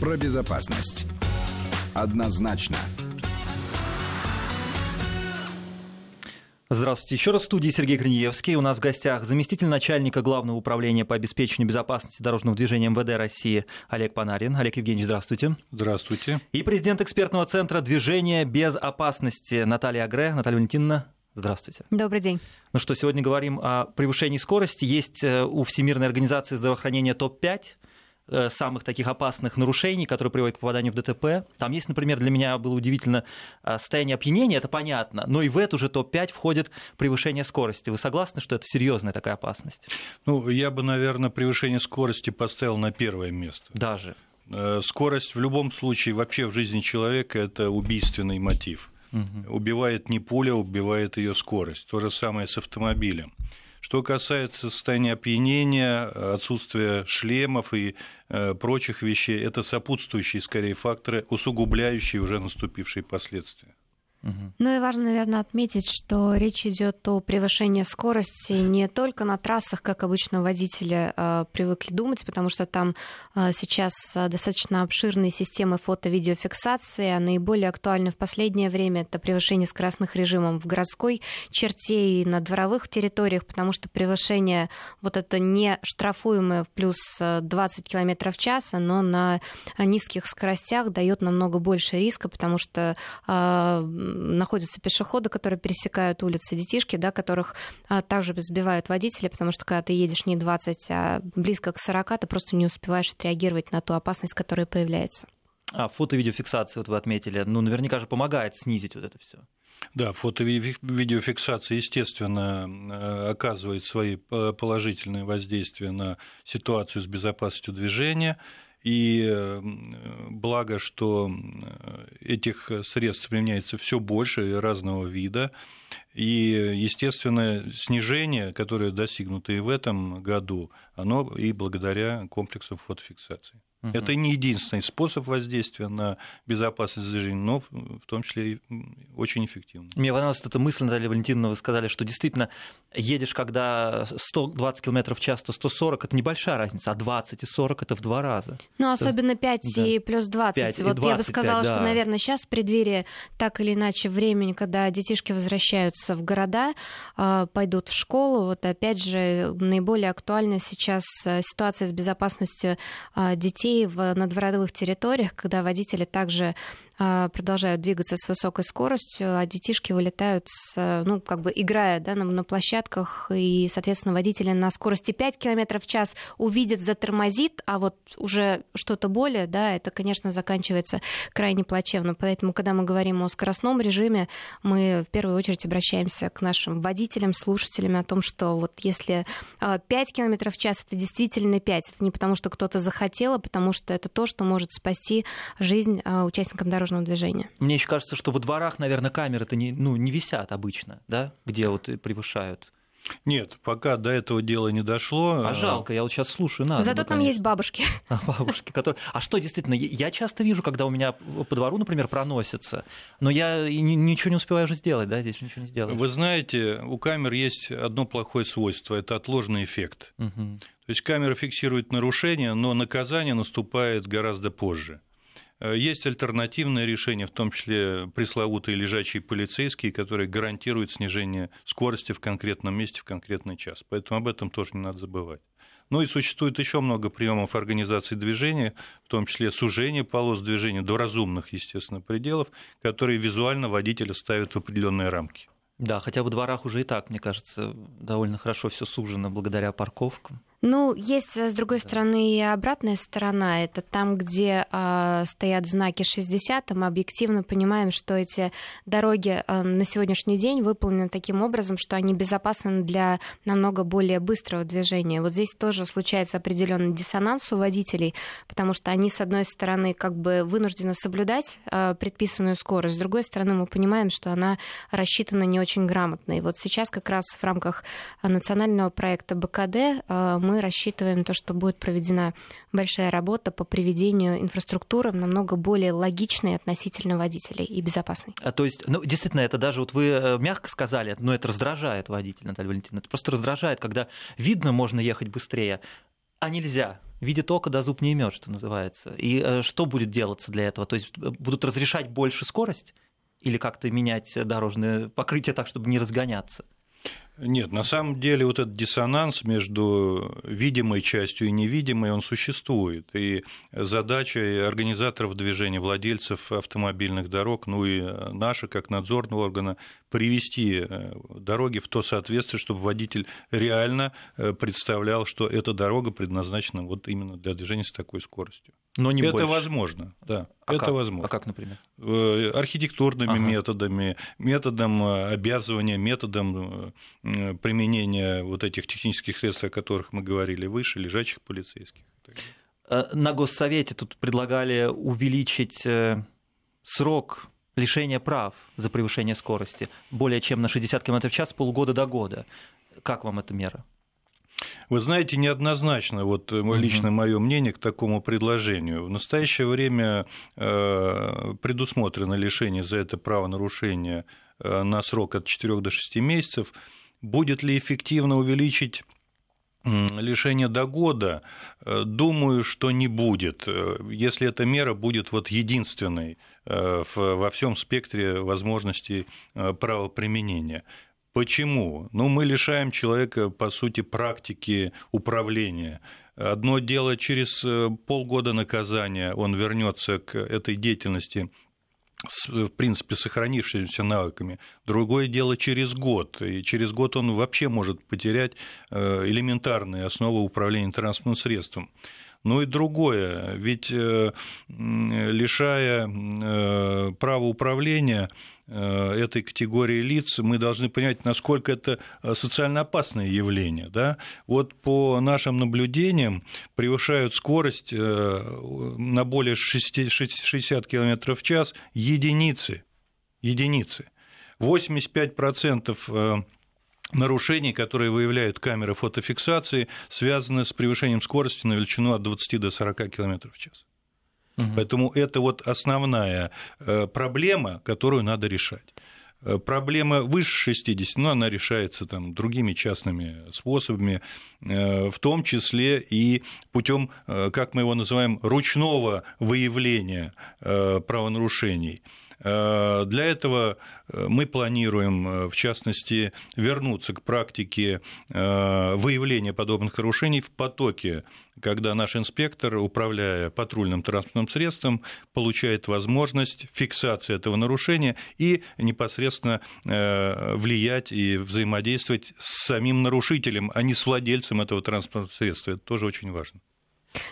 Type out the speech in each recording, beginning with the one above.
про безопасность. Однозначно. Здравствуйте. Еще раз в студии Сергей Гриньевский. У нас в гостях заместитель начальника Главного управления по обеспечению безопасности дорожного движения МВД России Олег Панарин. Олег Евгеньевич, здравствуйте. Здравствуйте. И президент экспертного центра движения без опасности Наталья Агре. Наталья Валентиновна, Здравствуйте. Добрый день. Ну что, сегодня говорим о превышении скорости. Есть э, у Всемирной организации здравоохранения топ-5 Э, самых таких опасных нарушений, которые приводят к попаданию в ДТП. Там есть, например, для меня было удивительно э, состояние опьянения, это понятно, но и в эту же топ-5 входит превышение скорости. Вы согласны, что это серьезная такая опасность? Ну, я бы, наверное, превышение скорости поставил на первое место. Даже? Э, скорость в любом случае вообще в жизни человека – это убийственный мотив. Угу. Убивает не пуля, убивает ее скорость. То же самое с автомобилем. Что касается состояния опьянения, отсутствия шлемов и э, прочих вещей, это сопутствующие, скорее, факторы, усугубляющие уже наступившие последствия. Ну и важно, наверное, отметить, что речь идет о превышении скорости не только на трассах, как обычно водители э, привыкли думать, потому что там э, сейчас достаточно обширные системы фото-видеофиксации, а наиболее актуальны в последнее время это превышение скоростных режимов в городской черте и на дворовых территориях, потому что превышение вот это не штрафуемое в плюс 20 км в час, но на низких скоростях дает намного больше риска, потому что э, находятся пешеходы, которые пересекают улицы, детишки, да, которых а, также сбивают водители, потому что когда ты едешь не 20, а близко к 40, ты просто не успеваешь отреагировать на ту опасность, которая появляется. А фото-видеофиксация, вот вы отметили, ну, наверняка же помогает снизить вот это все. Да, фото-видеофиксация, естественно, э, оказывает свои положительные воздействия на ситуацию с безопасностью движения. И благо, что этих средств применяется все больше разного вида. И, естественно, снижение, которое достигнуто и в этом году, оно и благодаря комплексу фотофиксации. Угу. Это не единственный способ воздействия на безопасность движения, но в том числе и очень эффективный. Мне понравилась эта мысль, Наталья Валентиновна, вы сказали, что действительно едешь, когда 120 км в час, то 140 это небольшая разница, а 20 и 40 это в два раза. Ну, особенно 5 да. и плюс 20. 5 вот 20, я бы сказала, 5, да. что, наверное, сейчас в преддверии так или иначе времени, когда детишки возвращаются в города, а, пойдут в школу, вот опять же наиболее актуальна сейчас э, ситуация с безопасностью а, детей детей в надвородовых территориях, когда водители также продолжают двигаться с высокой скоростью, а детишки вылетают, с, ну, как бы играя да, на, на площадках, и, соответственно, водители на скорости 5 км в час увидят, затормозит, а вот уже что-то более, да, это, конечно, заканчивается крайне плачевно. Поэтому, когда мы говорим о скоростном режиме, мы в первую очередь обращаемся к нашим водителям, слушателям о том, что вот если 5 а, км в час, это действительно 5, это не потому, что кто-то захотел, а потому что это то, что может спасти жизнь а, участникам дорожного дорожного движения. Мне еще кажется, что во дворах, наверное, камеры-то не, ну, не висят обычно, да, где вот превышают. Нет, пока до этого дела не дошло. А жалко, я вот сейчас слушаю, надо Зато бы, там есть бабушки. А, бабушки, которые... А что действительно, я часто вижу, когда у меня по двору, например, проносится, но я ничего не успеваю уже сделать, да, здесь ничего не сделаешь. Вы знаете, у камер есть одно плохое свойство, это отложенный эффект. Угу. То есть камера фиксирует нарушение, но наказание наступает гораздо позже. Э, есть альтернативное решение, в том числе пресловутые лежачие полицейские, которые гарантируют снижение скорости в конкретном месте в конкретный час. Поэтому об этом тоже не надо забывать. Ну и существует еще много приемов организации движения, в том числе сужение полос движения до разумных, естественно, пределов, которые визуально водителя ставят в определенные рамки. Да, хотя во дворах уже и так, мне кажется, довольно хорошо все сужено благодаря парковкам. Ну, есть, с другой стороны, и обратная сторона. Это там, где э, стоят знаки 60, мы объективно понимаем, что эти дороги э, на сегодняшний день выполнены таким образом, что они безопасны для намного более быстрого движения. Вот здесь тоже случается определенный диссонанс у водителей, потому что они, с одной стороны, как бы вынуждены соблюдать э, предписанную скорость, с другой стороны, мы понимаем, что она рассчитана не очень грамотно. И вот сейчас как раз в рамках национального проекта БКД э, мы рассчитываем то, что будет проведена большая работа по приведению инфраструктуры в намного более логичной относительно водителей и безопасной. А, то есть, ну, действительно, это даже вот вы э, мягко сказали, но это раздражает водителя, Наталья Валентиновна. Это просто раздражает, когда видно, можно ехать быстрее, А нельзя. Видит око, да зуб не имет, что называется. И э, что будет делаться для этого? То есть э, будут разрешать больше скорость или как-то менять дорожное покрытие так, чтобы не разгоняться? Нет, на самом деле вот этот диссонанс между видимой частью и невидимой, он существует. И задача организаторов движения, владельцев автомобильных дорог, ну и наша, как надзорного органа, привести э, дороги в то соответствие, чтобы водитель реально э, представлял, что эта дорога предназначена вот именно для движения с такой скоростью. Но не это больше. возможно, да. А это как? возможно. А как, например? Э, архитектурными ага. методами, методом обязывания, методом применения вот этих технических средств, о которых мы говорили выше, лежачих полицейских. На Госсовете тут предлагали увеличить срок лишения прав за превышение скорости более чем на 60 км в час с полугода до года. Как вам эта мера? Вы знаете, неоднозначно, вот угу. лично мое мнение к такому предложению. В настоящее время э, предусмотрено лишение за это правонарушение э, на срок от 4 до 6 месяцев. Будет ли эффективно увеличить лишения до года, э, думаю, что не будет, э, если эта мера будет вот единственной э, во всем спектре возможностей правоприменения. Почему? Ну, мы лишаем человека, по сути, практики управления. Одно дело, через полгода наказания он вернется к этой деятельности с, в принципе, сохранившимися навыками. Другое дело через год. И через год он вообще может потерять э, элементарные основы управления транспортным средством. Ну и другое, ведь э, лишая э, права управления Э, этой категории лиц, мы должны понять, насколько это социально опасное явление. Да? Вот по нашим наблюдениям превышают скорость на более 60 км в час единицы. единицы. 85% нарушений, которые выявляют камеры фотофиксации, связаны с превышением скорости на величину от 20 до 40 км в час. Угу. Поэтому это вот основная э, проблема, которую надо решать. Э, проблема выше 60, но она решается там, другими частными способами, э, в том числе и путем, как мы его называем, ручного выявления правонарушений. Э, для этого э, мы планируем, э, в частности, вернуться к практике выявления подобных нарушений в потоке, когда наш инспектор, управляя патрульным транспортным средством, получает возможность фиксации этого нарушения и непосредственно влиять и взаимодействовать с самим нарушителем, а не с владельцем этого транспортного средства. Это тоже очень важно.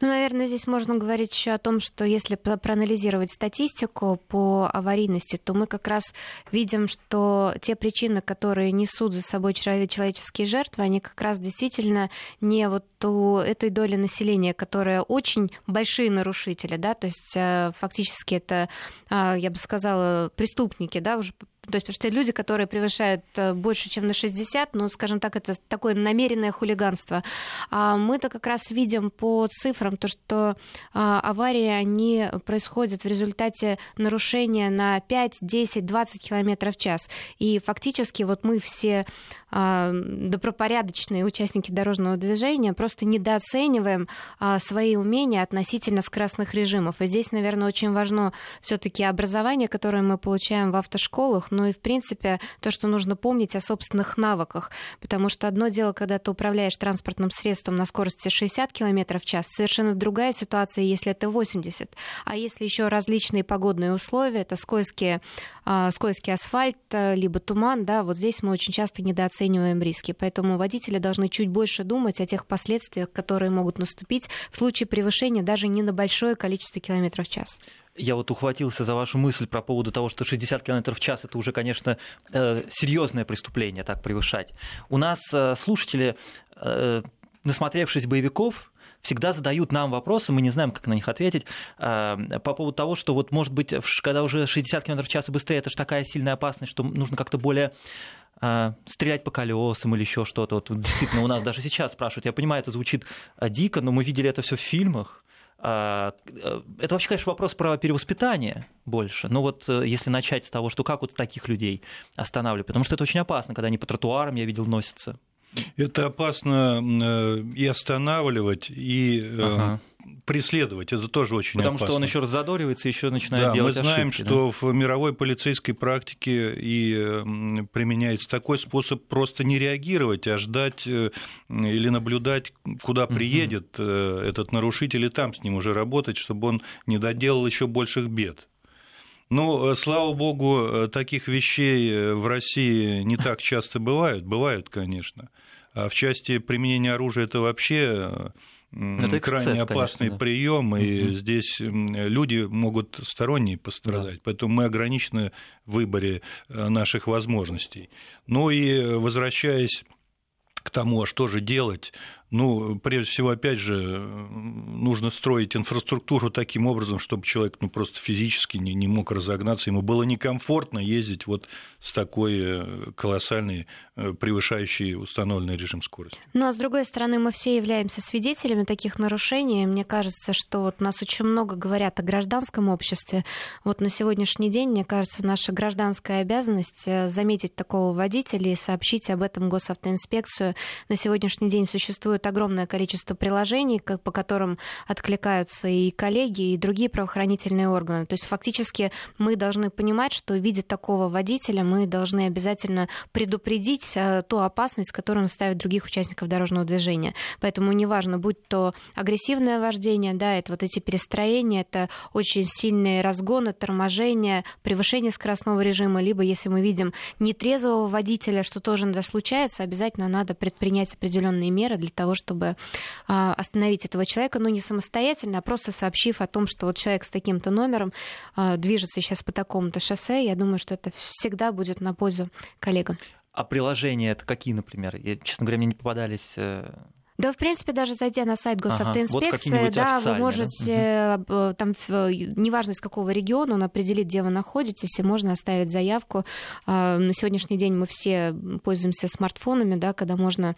Ну, наверное, здесь можно говорить еще о том, что если проанализировать статистику по аварийности, то мы как раз видим, что те причины, которые несут за собой человеческие жертвы, они как раз действительно не вот у этой доли населения, которая очень большие нарушители, да, то есть э, фактически это, а, я бы сказала, преступники, да, уже то есть, потому что люди, которые превышают э, больше, чем на 60, ну, скажем так, это такое намеренное хулиганство. А мы-то как раз видим по цифрам то, что а, аварии, они происходят в результате нарушения на 5, 10, 20 километров в час. И фактически вот мы все добропорядочные участники дорожного движения просто недооцениваем а, свои умения относительно скоростных режимов. И здесь, наверное, очень важно все-таки образование, которое мы получаем в автошколах, но и, в принципе, то, что нужно помнить о собственных навыках. Потому что одно дело, когда ты управляешь транспортным средством на скорости 60 км в час, совершенно другая ситуация, если это 80. А если еще различные погодные условия, это скользкие, а, скользкий асфальт, либо туман, да, вот здесь мы очень часто недооцениваем оцениваем риски. Поэтому водители должны чуть больше думать о тех последствиях, которые могут наступить в случае превышения даже не на большое количество километров в час. Я вот ухватился за вашу мысль про поводу того, что 60 км в час это уже, конечно, э, серьезное преступление так превышать. У нас э, слушатели, э, насмотревшись боевиков, всегда задают нам вопросы, мы не знаем, как на них ответить, по поводу того, что вот, может быть, когда уже 60 км в час и быстрее, это же такая сильная опасность, что нужно как-то более а, стрелять по колесам или еще что-то. Вот действительно, у нас даже сейчас спрашивают. Я понимаю, это звучит а, дико, но мы видели это все в фильмах. Э, это вообще, конечно, вопрос про перевоспитание больше. Но вот э, если начать с того, что как вот таких людей останавливать, потому что это очень опасно, когда они по тротуарам, я видел, носятся. Это опасно э, и останавливать, и э, ага. преследовать. Это тоже очень Потому опасно. что он еще раззадоривается, еще начинает да, делать Мы знаем, ошибки, что да? в мировой полицейской практике и применяется такой способ просто не реагировать, а ждать э, или наблюдать, куда приедет угу. этот нарушитель, и там с ним уже работать, чтобы он не доделал еще больших бед. Ну, слава богу, таких вещей в России не так часто бывают. Бывают, конечно. А в части применения оружия это вообще это крайне опасный конечно, да. прием, и угу. здесь люди могут сторонние пострадать, да. поэтому мы ограничены в выборе э, наших возможностей. Ну и возвращаясь к тому, а что же делать, ну, прежде всего, опять же, нужно строить инфраструктуру таким образом, чтобы человек ну, просто физически не, не мог разогнаться, ему было некомфортно ездить вот с такой э, колоссальной, э, превышающей установленный режим скорости. Ну, а с другой стороны, мы все являемся свидетелями таких нарушений. Мне кажется, что вот нас очень много говорят о гражданском обществе. Вот на сегодняшний день, мне кажется, наша гражданская обязанность э, заметить такого водителя и сообщить об этом госавтоинспекцию. На сегодняшний день существует существует огромное количество приложений, по которым откликаются и коллеги, и другие правоохранительные органы. То есть фактически мы должны понимать, что видя такого водителя, мы должны обязательно предупредить э, ту опасность, которую он ставит других участников дорожного движения. Поэтому неважно, будь то агрессивное вождение, да, это вот эти перестроения, это очень сильные разгоны, торможения, превышение скоростного режима, либо если мы видим нетрезвого водителя, что тоже иногда случается, обязательно надо предпринять определенные меры для того, того, чтобы а, остановить этого человека, но не самостоятельно, а просто сообщив о том, что вот человек с таким-то номером а, движется сейчас по такому-то шоссе, я думаю, что это всегда будет на пользу коллегам. А приложения это какие, например? Я, честно говоря, мне не попадались э, да, в принципе, даже зайдя на сайт госавтоинспекции, ага, вот да, вы можете, да? там, неважно из какого региона, он определит, где вы находитесь, и можно оставить заявку. А, на сегодняшний день мы все пользуемся смартфонами, да, когда можно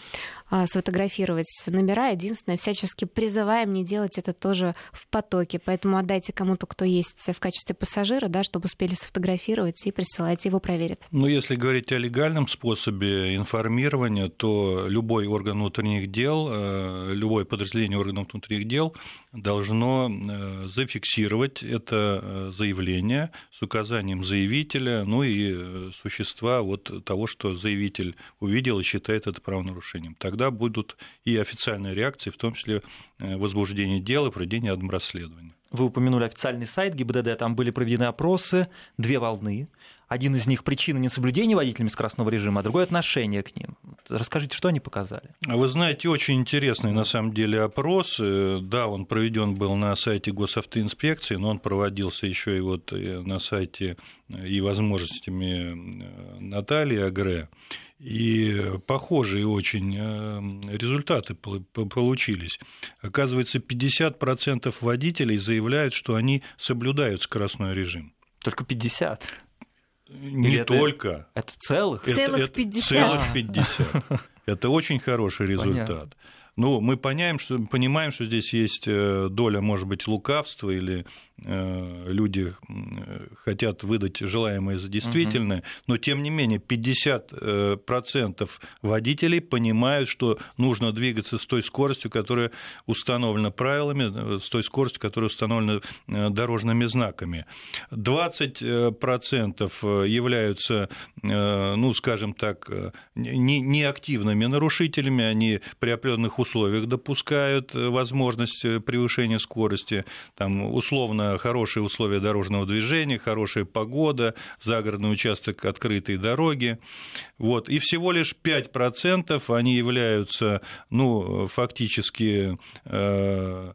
а, сфотографировать номера. Единственное, всячески призываем не делать это тоже в потоке. Поэтому отдайте кому-то, кто есть в качестве пассажира, да, чтобы успели сфотографировать и присылайте, его проверят. Ну, если говорить о легальном способе информирования, то любой орган внутренних дел Э, любое подразделение органов внутренних дел должно э, зафиксировать это э, заявление с указанием заявителя, ну и существа вот того, что заявитель увидел и считает это правонарушением. Тогда будут и официальные реакции, в том числе возбуждение дела, проведение расследования. Вы упомянули официальный сайт ГИБДД, там были проведены опросы, две волны. Один из них причина несоблюдения водителями скоростного режима, а другой отношение к ним. Расскажите, что они показали? А вы знаете, очень интересный на самом деле опрос. Э, да, он проведен был на сайте госавтоинспекции, но он проводился еще и вот э, на сайте э, и возможностями Натальи Агре. И похожие очень результаты получились. Оказывается, 50% водителей заявляют, что они соблюдают скоростной режим. Только 50? Не Или только. Это, целых? Это, целых 50. Целых 50. Это очень хороший результат. Понятно. Ну, мы понимаем что, понимаем, что здесь есть э, доля, может быть, лукавства или люди хотят выдать желаемое за действительное, угу. но тем не менее 50% водителей понимают, что нужно двигаться с той скоростью, которая установлена правилами, э, с той скоростью, которая установлена э, дорожными знаками. 20% являются, ну, скажем так, неактивными нарушителями, они при определенных условиях допускают возможность превышения скорости, там, условно хорошие условия дорожного движения, хорошая погода, загородный участок открытой дороги. Вот. И всего лишь 5% они являются ну, фактически э,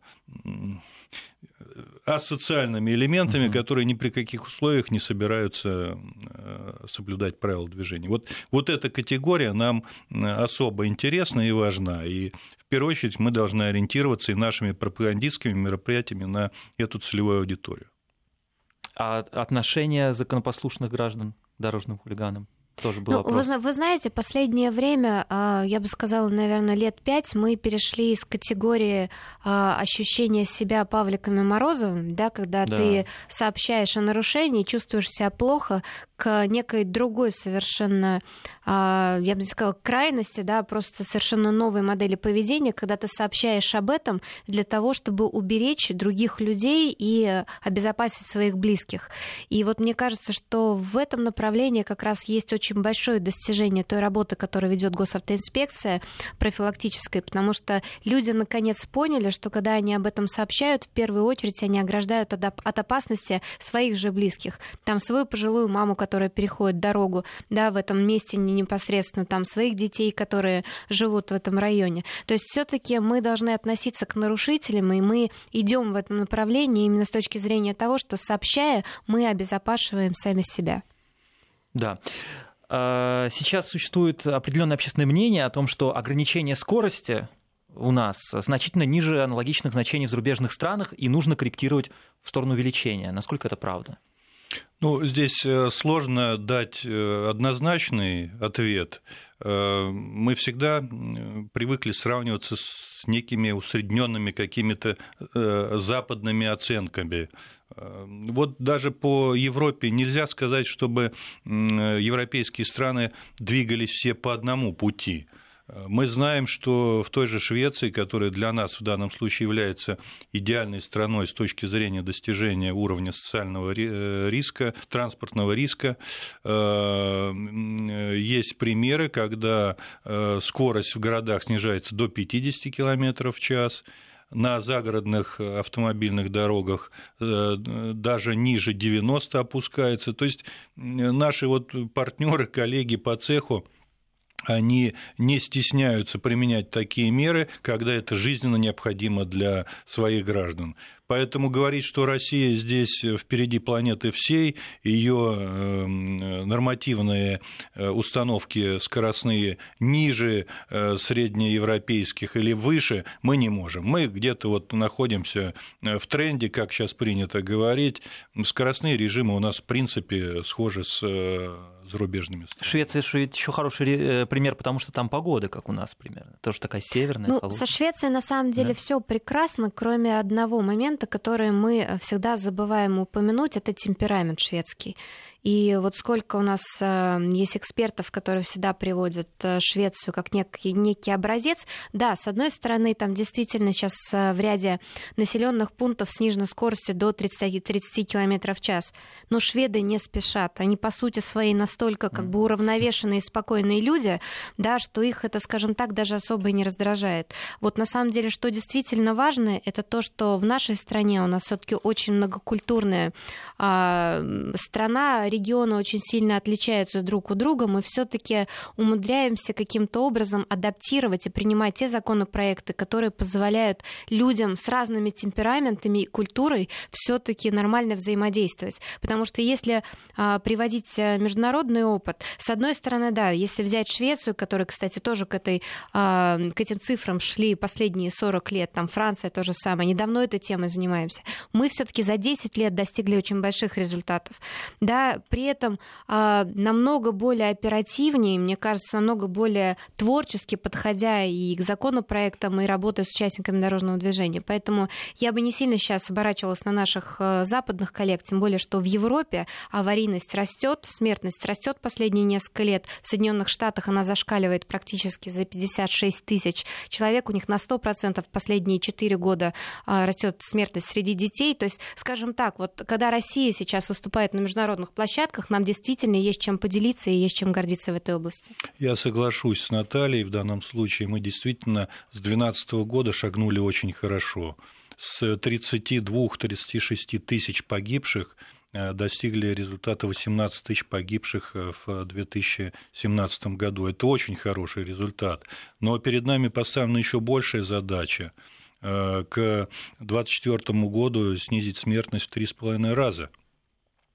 асоциальными элементами, угу. которые ни при каких условиях не собираются э, соблюдать правила движения. Вот, вот эта категория нам особо интересна и важна. И в первую очередь мы должны ориентироваться и нашими пропагандистскими мероприятиями на эту целевую аудиторию. А отношение законопослушных граждан к дорожным хулиганам? Тоже был ну, вопрос. Вы, вы знаете, последнее время, а, я бы сказала, наверное, лет пять, мы перешли из категории а, ощущения себя Павликами Морозовым, да, когда да. ты сообщаешь о нарушении, чувствуешь себя плохо, к некой другой совершенно, а, я бы сказала, крайности, да, просто совершенно новой модели поведения, когда ты сообщаешь об этом для того, чтобы уберечь других людей и обезопасить своих близких. И вот мне кажется, что в этом направлении как раз есть очень большое достижение той работы, которую ведет госавтоинспекция профилактической, потому что люди наконец поняли, что когда они об этом сообщают, в первую очередь они ограждают от опасности своих же близких. Там свою пожилую маму, которая переходит дорогу, да, в этом месте не непосредственно, там своих детей, которые живут в этом районе. То есть все-таки мы должны относиться к нарушителям, и мы идем в этом направлении именно с точки зрения того, что сообщая, мы обезопашиваем сами себя. Да. А, сейчас существует определенное общественное мнение о том, что ограничение скорости у нас значительно ниже аналогичных значений в зарубежных странах, и нужно корректировать в сторону увеличения. Насколько это правда? Ну, здесь э, сложно дать э, однозначный ответ. Э, мы всегда привыкли сравниваться с некими усредненными какими-то западными оценками. Вот даже по Европе нельзя сказать, чтобы европейские страны двигались все по одному пути. Мы знаем, что в той же Швеции, которая для нас в данном случае является идеальной страной с точки зрения достижения уровня социального э, риска, транспортного риска, э, есть примеры, когда э, скорость в городах снижается до 50 км в час, на загородных автомобильных дорогах даже ниже 90 опускается. То есть наши вот партнеры, коллеги по цеху, они не стесняются применять такие меры, когда это жизненно необходимо для своих граждан. Поэтому говорить, что Россия здесь впереди планеты всей, ее эм, нормативные э, установки скоростные ниже э, среднеевропейских или выше, мы не можем. Мы где-то вот находимся э, в тренде, как сейчас принято говорить. Скоростные режимы у нас в принципе схожи с зарубежными странами. Швеция еще хороший пример, потому что там погода, как у нас примерно. Тоже такая северная. Ну, со Швецией на самом деле да? все прекрасно, кроме одного момента момента, которые мы всегда забываем упомянуть, это темперамент шведский. И вот сколько у нас э, есть экспертов, которые всегда приводят э, Швецию как некий, некий образец. Да, с одной стороны, там действительно сейчас э, в ряде населенных пунктов снижена скорость до 30, 30 км в час. Но шведы не спешат. Они, по сути своей, настолько как бы уравновешенные и спокойные люди, да, что их это, скажем так, даже особо и не раздражает. Вот на самом деле, что действительно важно, это то, что в нашей стране у нас все-таки очень многокультурная а, страна, регионы очень сильно отличаются друг от друга, мы все-таки умудряемся каким-то образом адаптировать и принимать те законопроекты, которые позволяют людям с разными темпераментами и культурой все-таки нормально взаимодействовать. Потому что если а, приводить э, международный опыт, с одной стороны, да, если взять Швецию, которая, кстати, тоже к, этой, а, к этим цифрам шли последние 40 лет, там Франция то же самое, недавно этой темой занимаемся, мы все-таки за 10 лет достигли очень больших результатов. Да, при этом а, намного более оперативнее, мне кажется, намного более творчески подходя и к законопроектам, и работая с участниками дорожного движения. Поэтому я бы не сильно сейчас оборачивалась на наших э, западных коллег, тем более, что в Европе аварийность растет, смертность растет последние несколько лет. В Соединенных Штатах она зашкаливает практически за 56 тысяч человек. У них на 100% в последние 4 года а, растет смертность среди детей. То есть, скажем так, вот когда Россия сейчас выступает на международных площадках, площадках нам действительно есть чем поделиться и есть чем гордиться в этой области. Я соглашусь с Натальей в данном случае. Мы действительно с 2012 года шагнули очень хорошо. С 32-36 тысяч погибших э, достигли результата 18 тысяч погибших э, в 2017 году. Это очень хороший результат. Но перед нами поставлена еще большая задача э, к 2024 году снизить смертность в 3,5 раза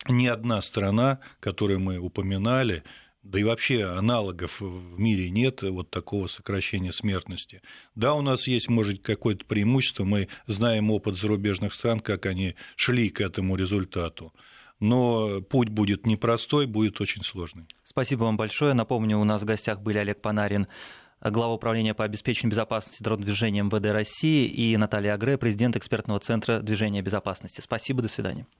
ни одна страна, которую мы упоминали, да и вообще аналогов в мире нет вот такого сокращения смертности. Да, у нас есть, может, какое-то преимущество, мы знаем опыт зарубежных стран, как они шли к этому результату. Но путь будет непростой, будет очень сложный. Спасибо вам большое. Напомню, у нас в гостях были Олег Панарин, глава управления по обеспечению безопасности дорожного МВД России и Наталья Агре, президент экспертного центра движения безопасности. Спасибо, до свидания.